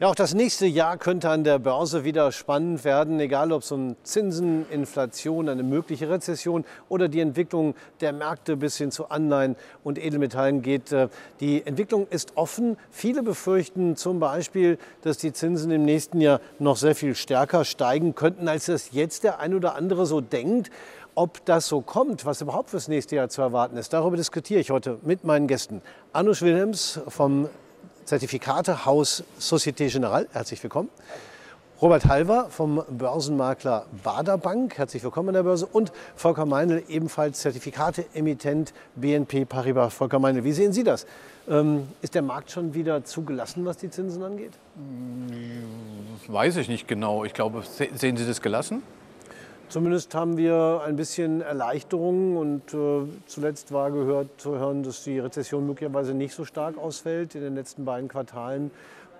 Ja, auch das nächste Jahr könnte an der Börse wieder spannend werden, egal ob es um Zinsen, Inflation, eine mögliche Rezession oder die Entwicklung der Märkte bis hin zu Anleihen und Edelmetallen geht. Äh, die Entwicklung ist offen. Viele befürchten zum Beispiel, dass die Zinsen im nächsten Jahr noch sehr viel stärker steigen könnten, als das jetzt der ein oder andere so denkt. Ob das so kommt, was überhaupt fürs nächste Jahr zu erwarten ist, darüber diskutiere ich heute mit meinen Gästen. Anush Wilhelms vom Zertifikatehaus Societe Generale. Herzlich willkommen. Robert Halver vom Börsenmakler Bader Bank. Herzlich willkommen an der Börse. Und Volker Meinl, ebenfalls Zertifikate-Emittent BNP Paribas. Volker Meinl, wie sehen Sie das? Ähm, ist der Markt schon wieder zugelassen, was die Zinsen angeht? Weiß ich nicht genau. Ich glaube, sehen Sie das gelassen? Zumindest haben wir ein bisschen Erleichterung und äh, zuletzt war gehört zu hören, dass die Rezession möglicherweise nicht so stark ausfällt. In den letzten beiden Quartalen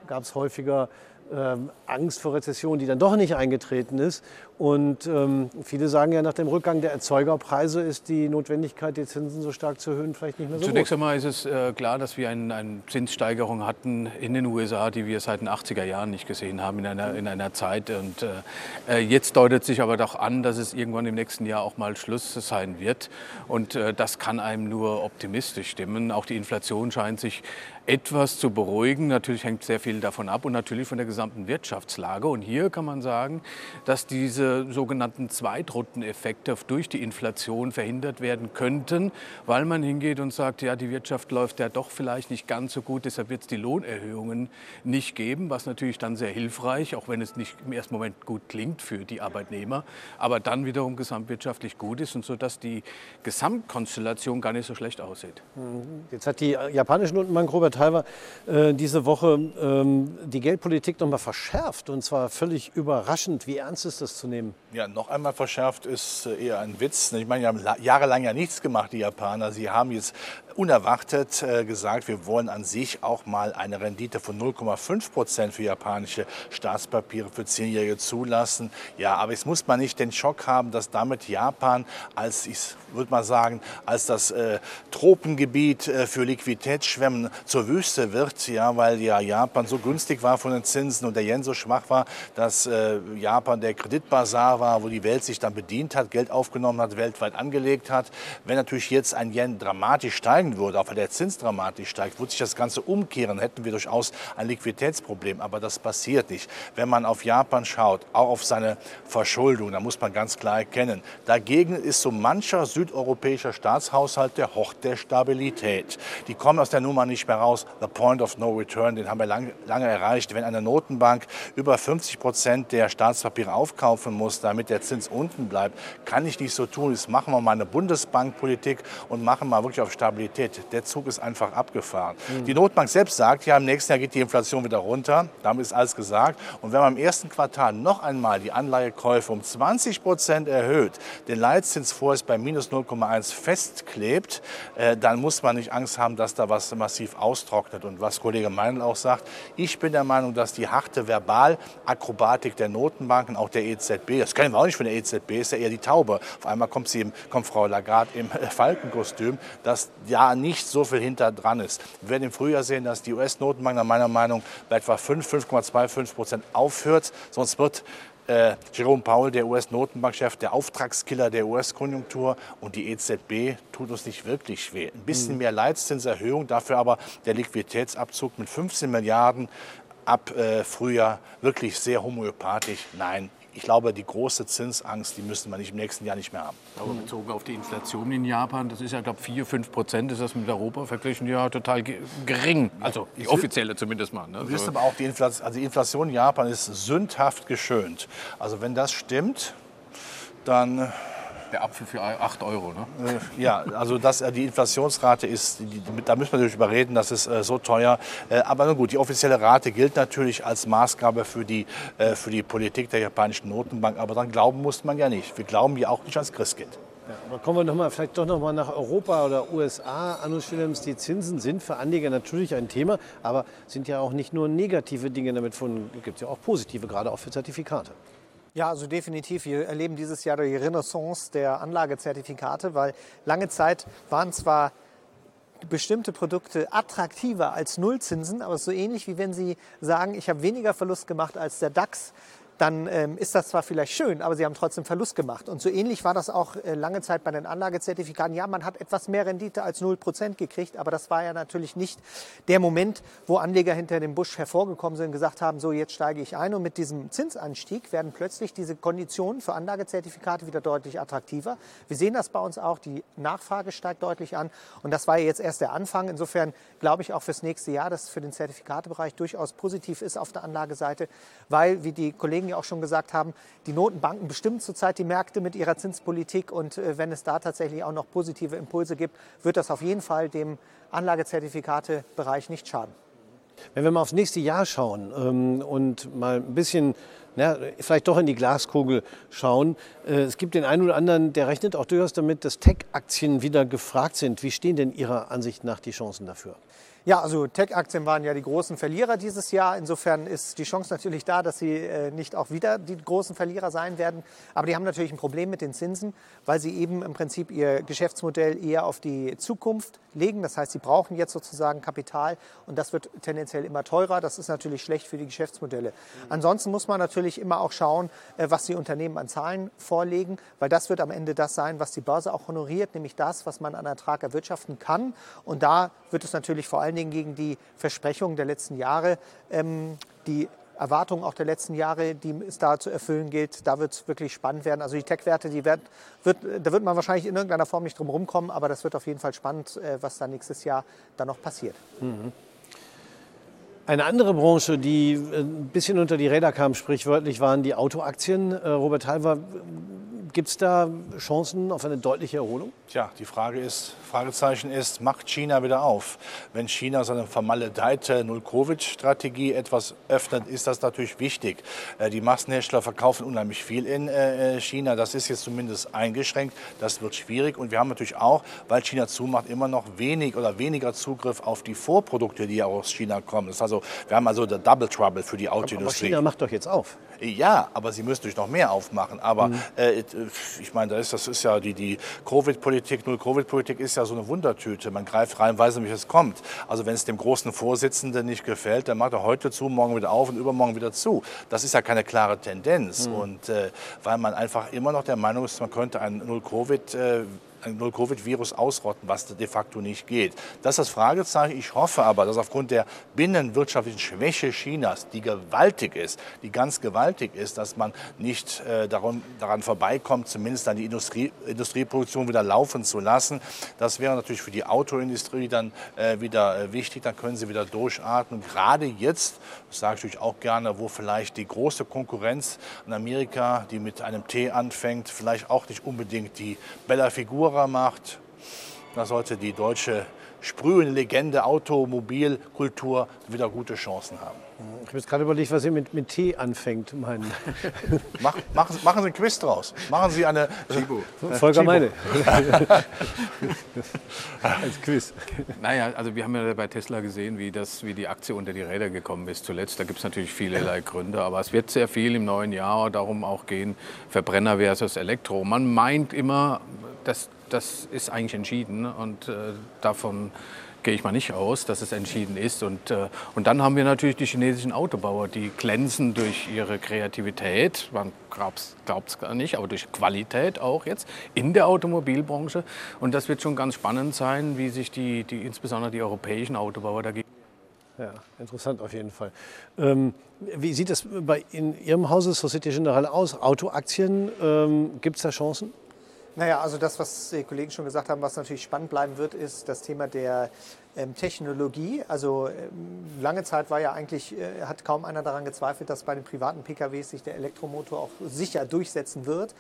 gab es häufiger ähm, Angst vor Rezession, die dann doch nicht eingetreten ist. Und ähm, viele sagen ja, nach dem Rückgang der Erzeugerpreise ist die Notwendigkeit, die Zinsen so stark zu erhöhen, vielleicht nicht mehr so Zunächst groß. einmal ist es äh, klar, dass wir eine ein Zinssteigerung hatten in den USA, die wir seit den 80er Jahren nicht gesehen haben in einer, in einer Zeit. Und äh, äh, jetzt deutet sich aber doch an, dass es irgendwann im nächsten Jahr auch mal Schluss sein wird. Und äh, das kann einem nur optimistisch stimmen. Auch die Inflation scheint sich etwas zu beruhigen. Natürlich hängt sehr viel davon ab und natürlich von der gesamten Wirtschaftslage. Und hier kann man sagen, dass diese sogenannten Zweitrundeneffekte durch die Inflation verhindert werden könnten, weil man hingeht und sagt, ja, die Wirtschaft läuft ja doch vielleicht nicht ganz so gut, deshalb wird es die Lohnerhöhungen nicht geben, was natürlich dann sehr hilfreich, auch wenn es nicht im ersten Moment gut klingt für die Arbeitnehmer, aber dann wiederum gesamtwirtschaftlich gut ist und so, dass die Gesamtkonstellation gar nicht so schlecht aussieht. Jetzt hat die japanische Notenbank Robert Halver äh, diese Woche ähm, die Geldpolitik noch mal verschärft und zwar völlig überraschend. Wie ernst ist das zu nehmen? Ja, noch einmal verschärft ist äh, eher ein Witz. Ich meine, die haben jahrelang ja nichts gemacht, die Japaner. Sie haben jetzt unerwartet äh, gesagt, wir wollen an sich auch mal eine Rendite von 0,5 Prozent für japanische Staatspapiere für Zehnjährige zulassen. Ja, aber jetzt muss man nicht den Schock haben, dass damit Japan als, ich würde mal sagen, als das äh, Tropengebiet äh, für Liquiditätsschwemmen zur Wüste wird, ja, weil ja Japan so günstig war von den Zinsen und der Yen so schwach war, dass äh, Japan der Kreditbasar war, wo die Welt sich dann bedient hat, Geld aufgenommen hat, weltweit angelegt hat. Wenn natürlich jetzt ein Yen dramatisch steigen steigen würde, auch weil der Zins dramatisch steigt, würde sich das Ganze umkehren, hätten wir durchaus ein Liquiditätsproblem. Aber das passiert nicht. Wenn man auf Japan schaut, auch auf seine Verschuldung, da muss man ganz klar erkennen, dagegen ist so mancher südeuropäischer Staatshaushalt der Hort der Stabilität. Die kommen aus der Nummer nicht mehr raus. The point of no return, den haben wir lange, lange erreicht. Wenn eine Notenbank über 50 Prozent der Staatspapiere aufkaufen muss, damit der Zins unten bleibt, kann ich nicht so tun. Jetzt machen wir mal eine Bundesbankpolitik und machen mal wirklich auf Stabilität Realität. Der Zug ist einfach abgefahren. Mhm. Die Notbank selbst sagt, ja, im nächsten Jahr geht die Inflation wieder runter. Damit ist alles gesagt. Und wenn man im ersten Quartal noch einmal die Anleihekäufe um 20 Prozent erhöht, den Leitzins vorerst bei minus 0,1 festklebt, äh, dann muss man nicht Angst haben, dass da was massiv austrocknet. Und was Kollege Meinl auch sagt, ich bin der Meinung, dass die harte Verbalakrobatik der Notenbanken, auch der EZB, das kennen wir auch nicht von der EZB, ist ja eher die Taube. Auf einmal kommt, sie, kommt Frau Lagarde im Falkenkostüm, dass ja nicht so viel hinter dran ist. Wir werden im Frühjahr sehen, dass die US-Notenbank nach meiner Meinung bei etwa 5, 5,25 Prozent aufhört. Sonst wird äh, Jerome Powell, der US-Notenbankchef, der Auftragskiller der US-Konjunktur und die EZB tut uns nicht wirklich weh. Ein bisschen mhm. mehr Leitzinserhöhung, dafür aber der Liquiditätsabzug mit 15 Milliarden ab äh, Frühjahr wirklich sehr homöopathisch. Nein, ich glaube, die große Zinsangst, die müssen wir nicht im nächsten Jahr nicht mehr haben. Aber bezogen auf die Inflation in Japan, das ist ja, glaube ich, 4, 5 Prozent, ist das mit Europa verglichen ja total gering. Also die offizielle zumindest mal. Ne? Du wirst aber auch, die Inflation, also die Inflation in Japan ist sündhaft geschönt. Also wenn das stimmt, dann der Apfel für 8 Euro, ne? Äh, ja, also das, äh, die Inflationsrate ist, die, da müssen wir natürlich überreden, das ist äh, so teuer. Äh, aber nun gut, die offizielle Rate gilt natürlich als Maßgabe für die, äh, für die Politik der japanischen Notenbank. Aber dann glauben muss man ja nicht. Wir glauben ja auch nicht ans Christkind. Ja, aber kommen wir noch mal, vielleicht doch noch mal nach Europa oder USA. Anus Willems, die Zinsen sind für Anleger natürlich ein Thema, aber sind ja auch nicht nur negative Dinge damit von, gibt es ja auch positive, gerade auch für Zertifikate. Ja, also definitiv. Wir erleben dieses Jahr die Renaissance der Anlagezertifikate, weil lange Zeit waren zwar bestimmte Produkte attraktiver als Nullzinsen, aber so ähnlich wie wenn Sie sagen, ich habe weniger Verlust gemacht als der DAX, dann ähm, ist das zwar vielleicht schön, aber sie haben trotzdem Verlust gemacht. Und so ähnlich war das auch äh, lange Zeit bei den Anlagezertifikaten. Ja, man hat etwas mehr Rendite als 0% gekriegt, aber das war ja natürlich nicht der Moment, wo Anleger hinter dem Busch hervorgekommen sind und gesagt haben, so jetzt steige ich ein. Und mit diesem Zinsanstieg werden plötzlich diese Konditionen für Anlagezertifikate wieder deutlich attraktiver. Wir sehen das bei uns auch, die Nachfrage steigt deutlich an. Und das war ja jetzt erst der Anfang. Insofern glaube ich auch fürs nächste Jahr, dass es für den Zertifikatebereich durchaus positiv ist auf der Anlageseite, weil, wie die Kollegen ja auch schon gesagt haben, die Notenbanken bestimmen zurzeit die Märkte mit ihrer Zinspolitik und äh, wenn es da tatsächlich auch noch positive Impulse gibt, wird das auf jeden Fall dem Anlagezertifikatebereich nicht schaden. Wenn wir mal aufs nächste Jahr schauen ähm, und mal ein bisschen na, vielleicht doch in die Glaskugel schauen. Äh, es gibt den einen oder anderen, der rechnet auch durchaus damit, dass Tech-Aktien wieder gefragt sind. Wie stehen denn Ihrer Ansicht nach die Chancen dafür? Ja, also Tech-Aktien waren ja die großen Verlierer dieses Jahr. Insofern ist die Chance natürlich da, dass sie äh, nicht auch wieder die großen Verlierer sein werden. Aber die haben natürlich ein Problem mit den Zinsen, weil sie eben im Prinzip ihr Geschäftsmodell eher auf die Zukunft legen. Das heißt, sie brauchen jetzt sozusagen Kapital und das wird tendenziell immer teurer. Das ist natürlich schlecht für die Geschäftsmodelle. Ansonsten muss man natürlich immer auch schauen, äh, was die Unternehmen an Zahlen vorlegen, weil das wird am Ende das sein, was die Börse auch honoriert, nämlich das, was man an Ertrag erwirtschaften kann. Und da wird es natürlich vor allen Dingen gegen die Versprechungen der letzten Jahre, ähm, die Erwartungen auch der letzten Jahre, die es da zu erfüllen gilt, da wird es wirklich spannend werden. Also die Tech-Werte, die wird, wird, da wird man wahrscheinlich in irgendeiner Form nicht drum rumkommen, aber das wird auf jeden Fall spannend, äh, was da nächstes Jahr dann noch passiert. Mhm. Eine andere Branche, die äh, ein bisschen unter die Räder kam, sprichwörtlich, waren die Autoaktien. Äh, Robert Halver, Gibt es da Chancen auf eine deutliche Erholung? Tja, die Frage ist, Fragezeichen ist, macht China wieder auf? Wenn China seine vermaledeite Null-Covid-Strategie etwas öffnet, ist das natürlich wichtig. Äh, die Massenhersteller verkaufen unheimlich viel in äh, äh, China. Das ist jetzt zumindest eingeschränkt. Das wird schwierig. Und wir haben natürlich auch, weil China zumacht, immer noch wenig oder weniger Zugriff auf die Vorprodukte, die aus China kommen. Also, wir haben also der Double Trouble für die Autoindustrie. Aber China macht doch jetzt auf. Ja, aber sie müssen natürlich noch mehr aufmachen. Aber mhm. äh, ich meine, das ist, das ist ja die, die Covid-Politik, Null-Covid-Politik ist ja so eine Wundertüte. Man greift rein, weiß nicht, wie es kommt. Also wenn es dem großen Vorsitzenden nicht gefällt, dann macht er heute zu, morgen wieder auf und übermorgen wieder zu. Das ist ja keine klare Tendenz. Mhm. Und äh, weil man einfach immer noch der Meinung ist, man könnte ein Null-Covid äh, Null-Covid-Virus ausrotten, was de facto nicht geht. Das ist das Fragezeichen. Ich hoffe aber, dass aufgrund der binnenwirtschaftlichen Schwäche Chinas, die gewaltig ist, die ganz gewaltig ist, dass man nicht äh, daran, daran vorbeikommt, zumindest dann die Industrie, Industrieproduktion wieder laufen zu lassen. Das wäre natürlich für die Autoindustrie dann äh, wieder äh, wichtig. Dann können sie wieder durchatmen. Gerade jetzt, das sage ich natürlich auch gerne, wo vielleicht die große Konkurrenz in Amerika, die mit einem T anfängt, vielleicht auch nicht unbedingt die Bella-Figur Tourer macht, da sollte die deutsche sprühende Legende Automobilkultur wieder gute Chancen haben. Ich habe jetzt gerade überlegt, was Sie mit, mit T anfängt, meinen. Mach, machen, machen Sie einen Quiz draus. Machen Sie eine. Chibo. Volker Meine. Als Quiz. Naja, also wir haben ja bei Tesla gesehen, wie, das, wie die Aktie unter die Räder gekommen ist zuletzt. Da gibt es natürlich vielerlei Gründe, aber es wird sehr viel im neuen Jahr darum auch gehen, Verbrenner versus Elektro. Man meint immer, dass das ist eigentlich entschieden und äh, davon gehe ich mal nicht aus, dass es entschieden ist. Und, äh, und dann haben wir natürlich die chinesischen Autobauer, die glänzen durch ihre Kreativität, man glaubt es gar nicht, aber durch Qualität auch jetzt in der Automobilbranche. Und das wird schon ganz spannend sein, wie sich die, die insbesondere die europäischen Autobauer dagegen ja, interessant auf jeden Fall. Ähm, wie sieht es bei in Ihrem Hause Societe Generale aus? Autoaktien, ähm, gibt es da Chancen? Naja, also das, was die Kollegen schon gesagt haben, was natürlich spannend bleiben wird, ist das Thema der ähm, Technologie. Also ähm, lange Zeit war ja eigentlich, äh, hat kaum einer daran gezweifelt, dass bei den privaten PKWs sich der Elektromotor auch sicher durchsetzen wird.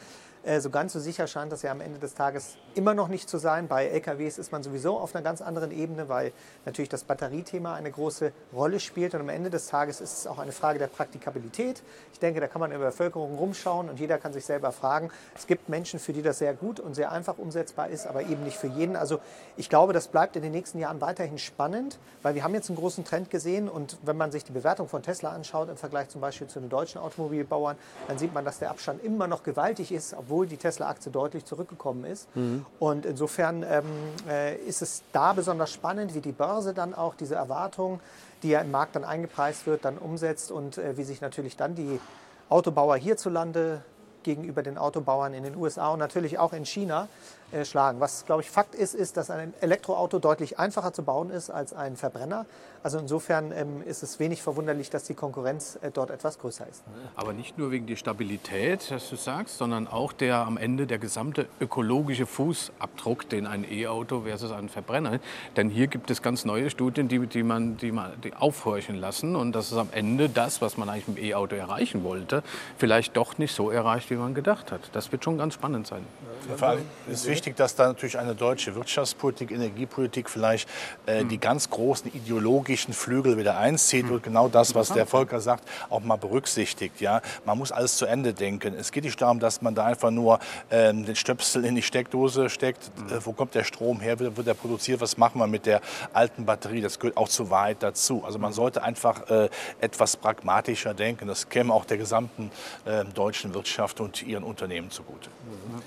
Äh, so ganz so sicher scheint das ja am Ende des Tages immer noch nicht zu sein. Bei LKWs ist man sowieso auf einer ganz anderen Ebene, weil natürlich das Batteriethema eine große Rolle spielt. Und am Ende des Tages ist es auch eine Frage der Praktikabilität. Ich denke, da kann man in der Bevölkerung rumschauen und jeder kann sich selber fragen. Es gibt Menschen, für die das sehr gut und sehr einfach umsetzbar ist, aber eben nicht für jeden. Also ich glaube, das bleibt in den nächsten Jahren weiterhin spannend, weil wir haben jetzt einen großen Trend gesehen und wenn man sich die Bewertung von Tesla anschaut im Vergleich zum Beispiel zu den deutschen Automobilbauern, dann sieht man, dass der Abstand immer noch gewaltig ist, obwohl die Tesla-Aktie deutlich zurückgekommen ist. Mhm. Und insofern ähm, äh, ist es da besonders spannend, wie die Börse dann auch diese Erwartung, die ja im Markt dann eingepreist wird, dann umsetzt und äh, wie sich natürlich dann die Autobauer hierzulande gegenüber den Autobauern in den USA und natürlich auch in China äh, schlagen. Was, glaube ich, Fakt ist, ist, dass ein Elektroauto deutlich einfacher zu bauen ist als ein Verbrenner. Also insofern ähm, ist es wenig verwunderlich, dass die Konkurrenz äh, dort etwas größer ist. Aber nicht nur wegen der Stabilität, was du sagst, sondern auch der am Ende der gesamte ökologische Fußabdruck, den ein E-Auto versus ein Verbrenner. Denn hier gibt es ganz neue Studien, die, die man, die man die aufhorchen lassen. Und das ist am Ende das, was man eigentlich mit dem E-Auto erreichen wollte, vielleicht doch nicht so erreicht, wie man gedacht hat. Das wird schon ganz spannend sein. Vor allem ist wichtig, dass da natürlich eine deutsche Wirtschaftspolitik, Energiepolitik vielleicht äh, die ganz großen ideologischen Flügel wieder einzieht und genau das, was der Volker sagt, auch mal berücksichtigt. Ja? Man muss alles zu Ende denken. Es geht nicht darum, dass man da einfach nur ähm, den Stöpsel in die Steckdose steckt. Äh, wo kommt der Strom her? Wird, wird er produziert? Was machen wir mit der alten Batterie? Das gehört auch zu weit dazu. Also man sollte einfach äh, etwas pragmatischer denken. Das käme auch der gesamten äh, deutschen Wirtschaft und ihren Unternehmen zugute. Mhm.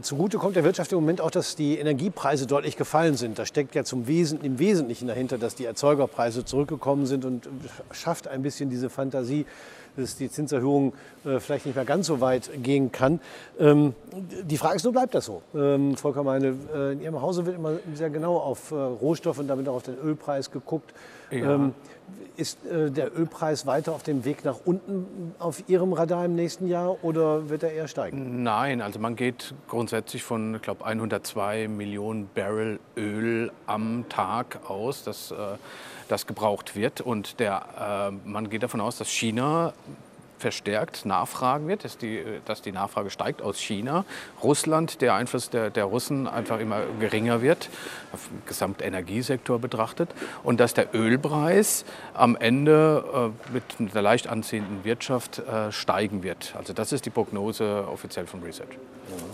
Zugute kommt der Wirtschaft im Moment auch, dass die Energiepreise deutlich gefallen sind. Da steckt ja zum Wesen, im Wesentlichen dahinter, dass die Erzeugerpreise zurückgekommen sind und schafft ein bisschen diese Fantasie, dass die Zinserhöhung äh, vielleicht nicht mehr ganz so weit gehen kann. Ähm, die Frage ist nur, bleibt das so? Ähm, Volker Meine, äh, in Ihrem Hause wird immer sehr genau auf äh, Rohstoffe und damit auch auf den Ölpreis geguckt. Ja. Ähm, ist äh, der Ölpreis weiter auf dem Weg nach unten auf Ihrem Radar im nächsten Jahr oder wird er eher steigen? Nein, also man geht grundsätzlich von, ich glaube, 102 Millionen Barrel Öl am Tag aus, dass äh, das gebraucht wird. Und der, äh, man geht davon aus, dass China verstärkt nachfragen wird, dass die, dass die Nachfrage steigt aus China. Russland, der Einfluss der, der Russen einfach immer geringer wird, auf den Gesamtenergiesektor betrachtet. Und dass der Ölpreis am Ende äh, mit einer leicht anziehenden Wirtschaft äh, steigen wird. Also das ist die Prognose offiziell vom Research.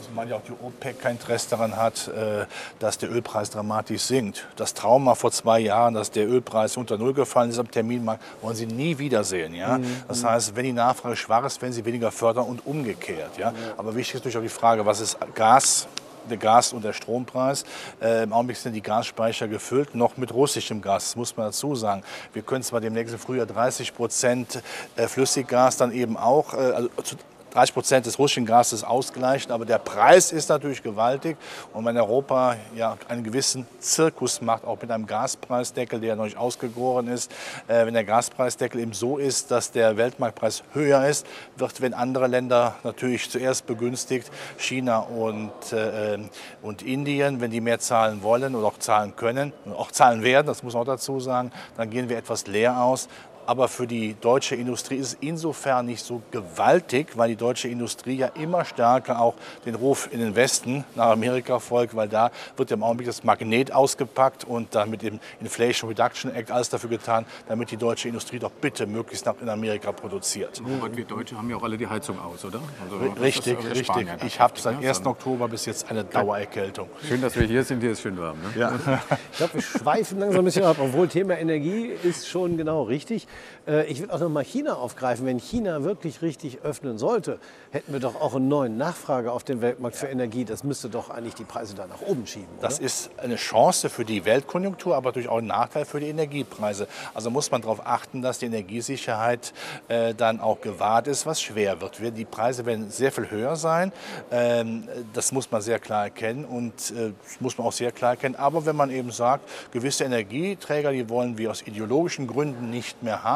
Zumal ja auch die OPEC kein Interesse daran hat, äh, dass der Ölpreis dramatisch sinkt. Das Trauma vor zwei Jahren, dass der Ölpreis unter Null gefallen ist am Terminmarkt, wollen sie nie wiedersehen. Ja? Mhm. Das heißt, wenn die Nachfrage schwach ist, werden sie weniger fördern und umgekehrt. Ja? Aber wichtig ist natürlich auch die Frage, was ist Gas? der Gas- und der Strompreis. Äh, Im Augenblick sind die Gasspeicher gefüllt, noch mit russischem Gas, das muss man dazu sagen. Wir können zwar demnächst im Frühjahr 30 Prozent äh, Flüssiggas dann eben auch, äh, also 30 Prozent des russischen Gases ausgleichen. Aber der Preis ist natürlich gewaltig. Und wenn Europa ja einen gewissen Zirkus macht, auch mit einem Gaspreisdeckel, der noch nicht ausgegoren ist, äh, wenn der Gaspreisdeckel eben so ist, dass der Weltmarktpreis höher ist, wird, wenn andere Länder natürlich zuerst begünstigt, China und, äh, und Indien, wenn die mehr zahlen wollen oder auch zahlen können, auch zahlen werden, das muss man auch dazu sagen, dann gehen wir etwas leer aus. Aber für die deutsche Industrie ist es insofern nicht so gewaltig, weil die deutsche Industrie ja immer stärker auch den Ruf in den Westen nach Amerika folgt, weil da wird im Augenblick das Magnet ausgepackt und dann mit dem Inflation Reduction Act alles dafür getan, damit die deutsche Industrie doch bitte möglichst nach in Amerika produziert. Und wir Deutsche haben ja auch alle die Heizung aus, oder? Also richtig, richtig. Spanier, ich habe seit 1. Oktober bis jetzt eine Dauererkältung. Schön, dass wir hier sind. Hier ist schön warm. Ne? Ja. Ich glaube, wir schweifen langsam ein bisschen ab, obwohl Thema Energie ist schon genau richtig. Äh, ich will auch noch mal China aufgreifen. Wenn China wirklich richtig öffnen sollte, hätten wir doch auch einen neuen Nachfrage auf dem Weltmarkt für Energie. Das müsste doch eigentlich die Preise da nach oben schieben. Oder? Das ist eine Chance für die Weltkonjunktur, aber natürlich auch ein Nachteil für die Energiepreise. Also muss man darauf achten, dass die Energiesicherheit äh, dann auch gewahrt ist, was schwer wird. Die Preise werden sehr viel höher sein. Ähm, das muss man sehr klar erkennen und äh, das muss man auch sehr klar erkennen. Aber wenn man eben sagt, gewisse Energieträger, die wollen wir aus ideologischen Gründen nicht mehr haben,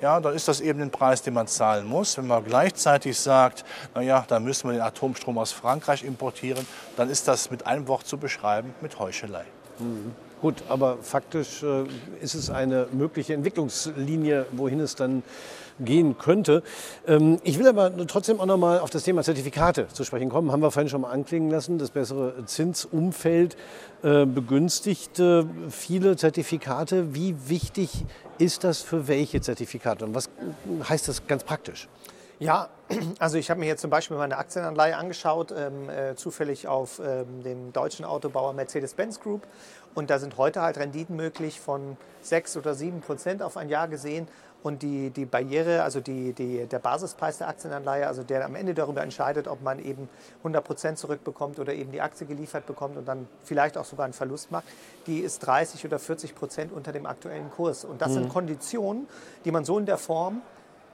ja, dann ist das eben ein Preis, den man zahlen muss. Wenn man gleichzeitig sagt, naja, dann müssen wir den Atomstrom aus Frankreich importieren, dann ist das mit einem Wort zu beschreiben, mit Heuchelei. Mhm. Gut, aber faktisch äh, ist es eine mögliche Entwicklungslinie, wohin es dann gehen könnte. Ähm, ich will aber trotzdem auch noch mal auf das Thema Zertifikate zu sprechen kommen. Haben wir vorhin schon mal anklingen lassen. Das bessere Zinsumfeld äh, begünstigt viele Zertifikate. Wie wichtig ist das für welche Zertifikate und was heißt das ganz praktisch? Ja, also ich habe mir jetzt zum Beispiel meine Aktienanleihe angeschaut, ähm, äh, zufällig auf ähm, den deutschen Autobauer Mercedes-Benz Group. Und da sind heute halt Renditen möglich von 6 oder 7 Prozent auf ein Jahr gesehen. Und die, die Barriere, also die, die, der Basispreis der Aktienanleihe, also der am Ende darüber entscheidet, ob man eben 100 Prozent zurückbekommt oder eben die Aktie geliefert bekommt und dann vielleicht auch sogar einen Verlust macht, die ist 30 oder 40 Prozent unter dem aktuellen Kurs. Und das mhm. sind Konditionen, die man so in der Form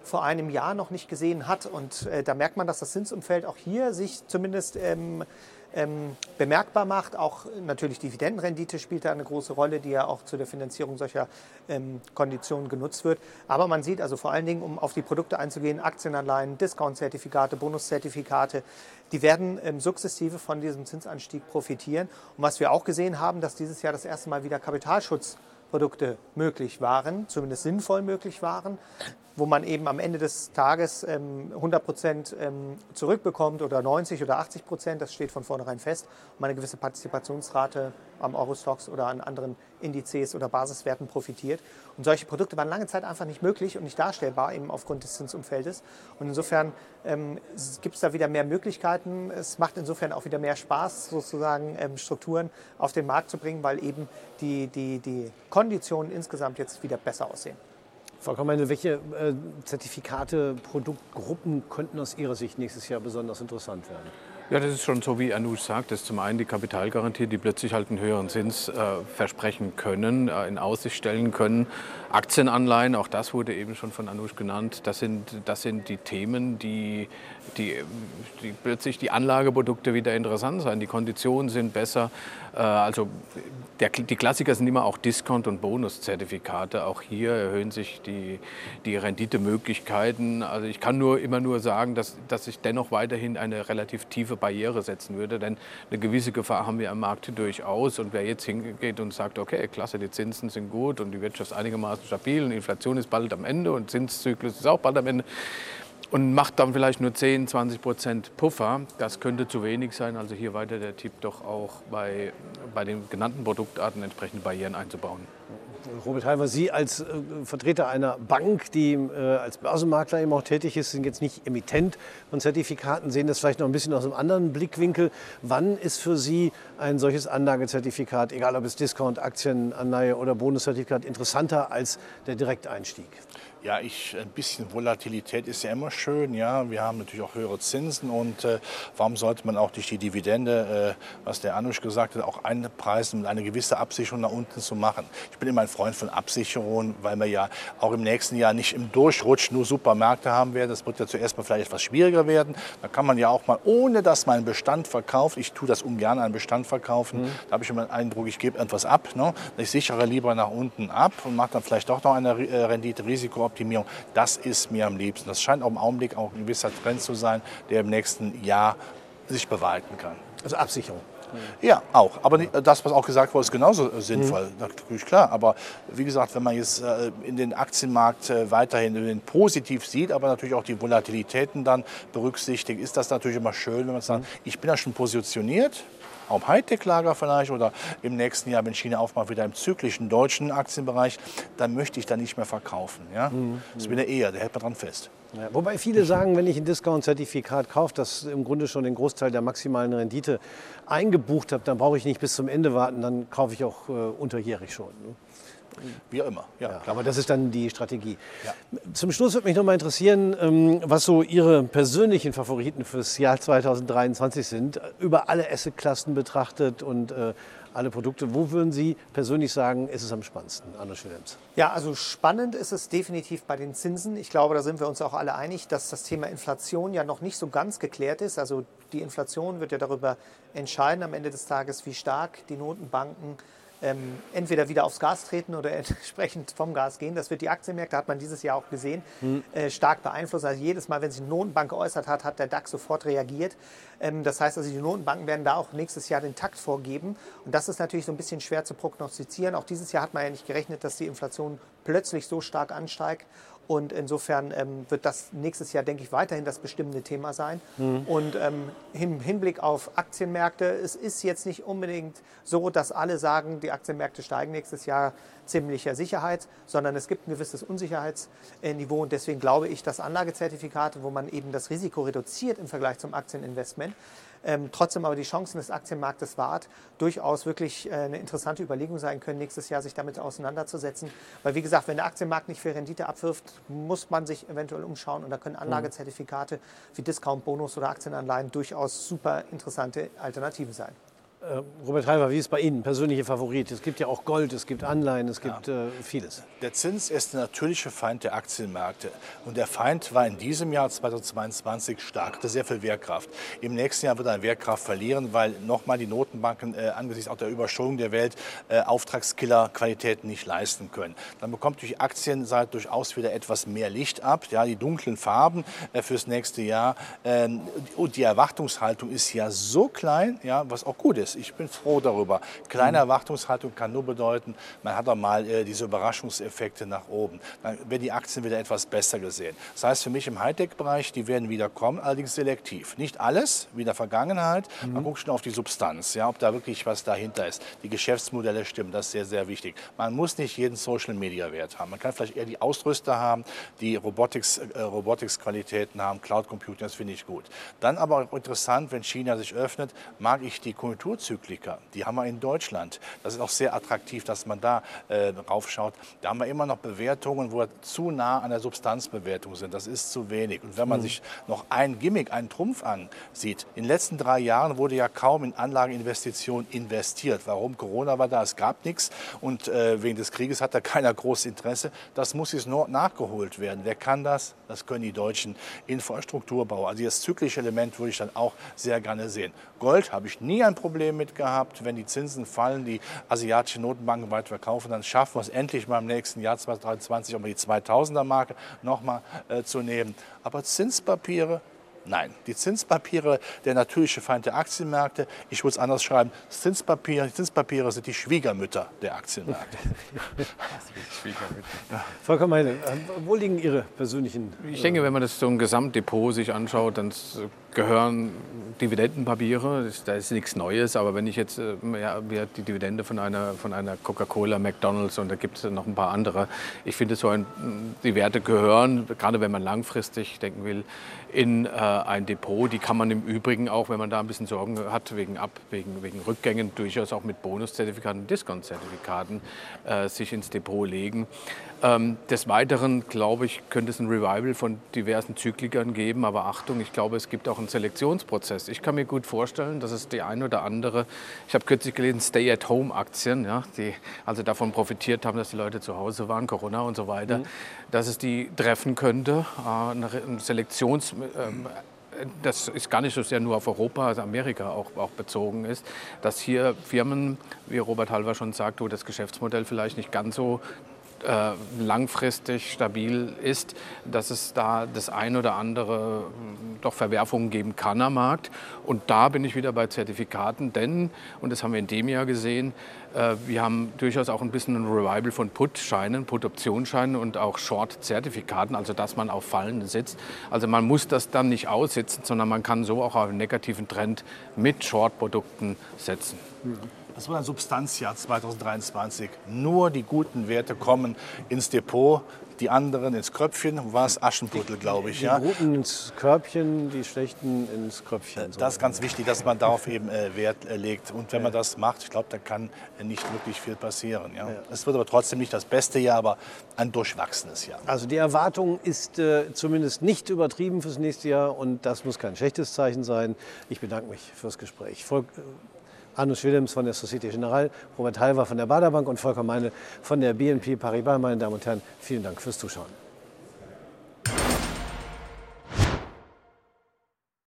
vor einem Jahr noch nicht gesehen hat. Und äh, da merkt man, dass das Zinsumfeld auch hier sich zumindest ähm, ähm, bemerkbar macht. Auch natürlich Dividendenrendite spielt da eine große Rolle, die ja auch zu der Finanzierung solcher ähm, Konditionen genutzt wird. Aber man sieht also vor allen Dingen, um auf die Produkte einzugehen, Aktienanleihen, Discount-Zertifikate, Bonuszertifikate, die werden ähm, sukzessive von diesem Zinsanstieg profitieren. Und was wir auch gesehen haben, dass dieses Jahr das erste Mal wieder Kapitalschutz Produkte möglich waren, zumindest sinnvoll möglich waren, wo man eben am Ende des Tages 100 ähm, Prozent ähm, zurückbekommt oder 90 oder 80 Prozent, das steht von vornherein fest, und eine gewisse Partizipationsrate am Eurostox oder an anderen Indizes oder Basiswerten profitiert. Und solche Produkte waren lange Zeit einfach nicht möglich und nicht darstellbar, eben aufgrund des Zinsumfeldes. Und insofern ähm, gibt es da wieder mehr Möglichkeiten. Es macht insofern auch wieder mehr Spaß, sozusagen ähm, Strukturen auf den Markt zu bringen, weil eben die, die, die Konditionen insgesamt jetzt wieder besser aussehen. Frau Kammeine, welche äh, Zertifikate, Produktgruppen könnten aus Ihrer Sicht nächstes Jahr besonders interessant werden? Ja, das ist schon so, wie Anush sagt. Das ist zum einen die Kapitalgarantie, die plötzlich halt einen höheren Zins äh, versprechen können, äh, in Aussicht stellen können. Aktienanleihen, auch das wurde eben schon von Anush genannt. Das sind, das sind die Themen, die, die, die plötzlich die Anlageprodukte wieder interessant sein. Die Konditionen sind besser. Äh, also der, die Klassiker sind immer auch Discount- und Bonuszertifikate. Auch hier erhöhen sich die, die Renditemöglichkeiten. Also ich kann nur immer nur sagen, dass, dass ich dennoch weiterhin eine relativ tiefe Barriere setzen würde, denn eine gewisse Gefahr haben wir am Markt durchaus. Und wer jetzt hingeht und sagt, okay, klasse, die Zinsen sind gut und die Wirtschaft ist einigermaßen stabil und Inflation ist bald am Ende und Zinszyklus ist auch bald am Ende, und macht dann vielleicht nur 10, 20 Prozent Puffer. Das könnte zu wenig sein. Also hier weiter der Tipp doch auch bei, bei den genannten Produktarten entsprechende Barrieren einzubauen. Robert Halver, Sie als äh, Vertreter einer Bank, die äh, als Börsenmakler eben auch tätig ist, sind jetzt nicht Emittent von Zertifikaten, sehen das vielleicht noch ein bisschen aus einem anderen Blickwinkel. Wann ist für Sie ein solches Anlagezertifikat, egal ob es Discount, Aktienanleihe oder Bonuszertifikat, interessanter als der Direkteinstieg? Ja, ich, ein bisschen Volatilität ist ja immer schön. Ja, wir haben natürlich auch höhere Zinsen und äh, warum sollte man auch durch die Dividende, äh, was der Anusch gesagt hat, auch einpreisen, um eine gewisse Absicherung nach unten zu machen? Ich bin immer ein Freund von Absicherungen, weil wir ja auch im nächsten Jahr nicht im Durchrutsch nur Supermärkte haben werden. Das wird ja zuerst mal vielleicht etwas schwieriger werden. Da kann man ja auch mal, ohne dass man einen Bestand verkauft, ich tue das ungern, einen Bestand verkaufen, mhm. da habe ich immer den Eindruck, ich gebe etwas ab. Ne? Ich sichere lieber nach unten ab und mache dann vielleicht doch noch eine äh, Rendite-Risiko Optimierung, das ist mir am liebsten. Das scheint auch im Augenblick auch ein gewisser Trend zu sein, der im nächsten Jahr sich bewahrheiten kann. Also Absicherung. Ja, auch. Aber das, was auch gesagt wurde, ist genauso äh, sinnvoll. Mhm. Natürlich klar. Aber wie gesagt, wenn man jetzt äh, in den Aktienmarkt äh, weiterhin positiv sieht, aber natürlich auch die Volatilitäten dann berücksichtigt, ist das natürlich immer schön, wenn man sagt, ich bin ja schon positioniert auf Hightech-Lager vielleicht oder im nächsten Jahr, wenn China aufmacht, wieder im zyklischen deutschen Aktienbereich, dann möchte ich da nicht mehr verkaufen. Ja? Mhm. Das bin eher, da hält man dran fest. Ja, wobei viele sagen, wenn ich ein Discount-Zertifikat kaufe, das im Grunde schon den Großteil der maximalen Rendite eingebucht habe, dann brauche ich nicht bis zum Ende warten, dann kaufe ich auch äh, unterjährig schon. Ne? Wie auch immer. Ja, ja aber das ist dann die Strategie. Ja. Zum Schluss würde mich noch mal interessieren, ähm, was so Ihre persönlichen Favoriten fürs Jahr 2023 sind, über alle Assetklassen betrachtet und äh, alle Produkte. Wo würden Sie persönlich sagen, ist es am spannendsten, Anna Schwillems? Ja, also spannend ist es definitiv bei den Zinsen. Ich glaube, da sind wir uns auch alle einig, dass das Thema Inflation ja noch nicht so ganz geklärt ist. Also die Inflation wird ja darüber entscheiden am Ende des Tages, wie stark die Notenbanken ähm, entweder wieder aufs Gas treten oder entsprechend vom Gas gehen. Das wird die Aktienmärkte, hat man dieses Jahr auch gesehen, mhm. äh, stark beeinflusst. Also jedes Mal, wenn sich eine Notenbank geäußert hat, hat der DAX sofort reagiert. Ähm, das heißt also, die Notenbanken werden da auch nächstes Jahr den Takt vorgeben. Und das ist natürlich so ein bisschen schwer zu prognostizieren. Auch dieses Jahr hat man ja nicht gerechnet, dass die Inflation plötzlich so stark ansteigt. Und insofern ähm, wird das nächstes Jahr, denke ich, weiterhin das bestimmende Thema sein. Mhm. Und ähm, im Hinblick auf Aktienmärkte, es ist jetzt nicht unbedingt so, dass alle sagen, die Aktienmärkte steigen nächstes Jahr. ziemlicher Sicherheit, sondern es gibt ein gewisses Unsicherheitsniveau. Und deswegen glaube ich, dass Anlagezertifikate, wo man eben das Risiko reduziert im Vergleich zum Aktieninvestment, ähm, trotzdem aber die Chancen des Aktienmarktes wahrt, durchaus wirklich äh, eine interessante Überlegung sein können, nächstes Jahr sich damit auseinanderzusetzen. Weil wie gesagt, wenn der Aktienmarkt nicht für Rendite abwirft, muss man sich eventuell umschauen und da können Anlagezertifikate wie Discount, Bonus oder Aktienanleihen durchaus super interessante Alternativen sein. Äh, Robert Reifer, wie ist bei Ihnen persönliche Favorit? Es gibt ja auch Gold, es gibt Anleihen, es gibt ja. äh, vieles. Der Zins ist der natürliche Feind der Aktienmärkte. Und der Feind war in diesem Jahr 2022 stark, hatte sehr viel Wehrkraft. Im nächsten Jahr wird er Wehrkraft verlieren, weil nochmal die Notenbanken äh, angesichts auch der Überschuldung der Welt äh, Auftragskiller-Qualitäten nicht leisten können. Dann bekommt die Aktienseite durchaus wieder etwas mehr Licht ab. Ja, die dunklen Farben äh, fürs nächste Jahr. Ähm, und die Erwartungshaltung ist ja so klein, ja, was auch gut ist ist. Ich bin froh darüber. Kleine mhm. Erwartungshaltung kann nur bedeuten, man hat auch mal äh, diese Überraschungseffekte nach oben. Dann werden die Aktien wieder etwas besser gesehen. Das heißt für mich im Hightech-Bereich, die werden wieder kommen, allerdings selektiv. Nicht alles, wie in der Vergangenheit. Mhm. Man guckt schon auf die Substanz, ja, ob da wirklich was dahinter ist. Die Geschäftsmodelle stimmen, das ist sehr, sehr wichtig. Man muss nicht jeden Social-Media-Wert haben. Man kann vielleicht eher die Ausrüster haben, die Robotics, äh, Robotics-Qualitäten haben, Cloud Computing, das finde ich gut. Dann aber auch interessant, wenn China sich öffnet, mag ich die Konjunktur Konjunkturzyklika, die haben wir in Deutschland. Das ist auch sehr attraktiv, dass man da äh, raufschaut. Da haben wir immer noch Bewertungen, wo wir zu nah an der Substanzbewertung sind. Das ist zu wenig. Und wenn man mhm. sich noch ein Gimmick, einen Trumpf ansieht, in den letzten drei Jahren wurde ja kaum in Anlageninvestitionen investiert. Warum? Corona war da, es gab nichts und äh, wegen des Krieges hat da keiner großes Interesse. Das muss jetzt nur nachgeholt werden. Wer kann das? Das können die deutschen Infrastrukturbauer. Also das zyklische Element würde ich dann auch sehr gerne sehen. Gold habe ich nie ein Problem Problem mit gehabt. Wenn die Zinsen fallen, die asiatischen Notenbanken weit verkaufen, dann schaffen wir es endlich mal im nächsten Jahr 2023 um die 2000er Marke nochmal äh, zu nehmen. Aber Zinspapiere Nein, die Zinspapiere, der natürliche Feind der Aktienmärkte, ich würde es anders schreiben, Zinspapiere, Zinspapiere sind die Schwiegermütter der Aktienmärkte. ja. Volker Meine, wo liegen Ihre persönlichen... Ich denke, wenn man das so ein Gesamtdepot sich anschaut, dann gehören Dividendenpapiere, da ist nichts Neues, aber wenn ich jetzt äh, ja, die Dividende von einer, von einer Coca-Cola, McDonalds und da gibt es noch ein paar andere, ich finde so ein, die Werte gehören, gerade wenn man langfristig denken will, in äh, ein Depot. Die kann man im Übrigen auch, wenn man da ein bisschen Sorgen hat, wegen, Ab, wegen, wegen Rückgängen, durchaus auch mit Bonuszertifikaten, Discount-Zertifikaten äh, sich ins Depot legen. Ähm, des Weiteren, glaube ich, könnte es ein Revival von diversen Zyklikern geben. Aber Achtung, ich glaube, es gibt auch einen Selektionsprozess. Ich kann mir gut vorstellen, dass es die ein oder andere, ich habe kürzlich gelesen, Stay-at-Home-Aktien, ja, die also davon profitiert haben, dass die Leute zu Hause waren, Corona und so weiter, mhm. dass es die treffen könnte. Äh, eine Selektions... Ähm, das ist gar nicht so sehr nur auf Europa, also Amerika auch, auch bezogen ist, dass hier Firmen, wie Robert Halver schon sagt, wo das Geschäftsmodell vielleicht nicht ganz so äh, langfristig stabil ist, dass es da das ein oder andere hm, doch Verwerfungen geben kann am Markt. Und da bin ich wieder bei Zertifikaten, denn, und das haben wir in dem Jahr gesehen, äh, wir haben durchaus auch ein bisschen ein Revival von Put-Scheinen, Put-Optionsscheinen und auch Short-Zertifikaten, also dass man auf Fallen sitzt. Also man muss das dann nicht aussitzen, sondern man kann so auch auf einen negativen Trend mit Short-Produkten setzen. Mhm. Das war ein Substanzjahr 2023. Nur die guten Werte kommen ins Depot, die anderen ins Kröpfchen. War es Aschenputtel, glaube ich. Die, ja. guten ins Körbchen, die schlechten ins Kröpfchen. Äh, das ist ganz wichtig, dass man darauf eben äh, Wert äh, legt. Und wenn ja. man das macht, ich glaube, da kann äh, nicht wirklich viel passieren. Ja. Es wird aber trotzdem nicht das beste Jahr, aber ein durchwachsenes Jahr. Also die Erwartung ist äh, zumindest nicht übertrieben fürs nächste Jahr und das muss kein schlechtes Zeichen sein. Ich bedanke mich fürs Gespräch. Volk, Arnus Willems von der Societe Generale, Robert Halver von der Baderbank und Volker Meine von der BNP Paribas. Meine Damen und Herren, vielen Dank fürs Zuschauen.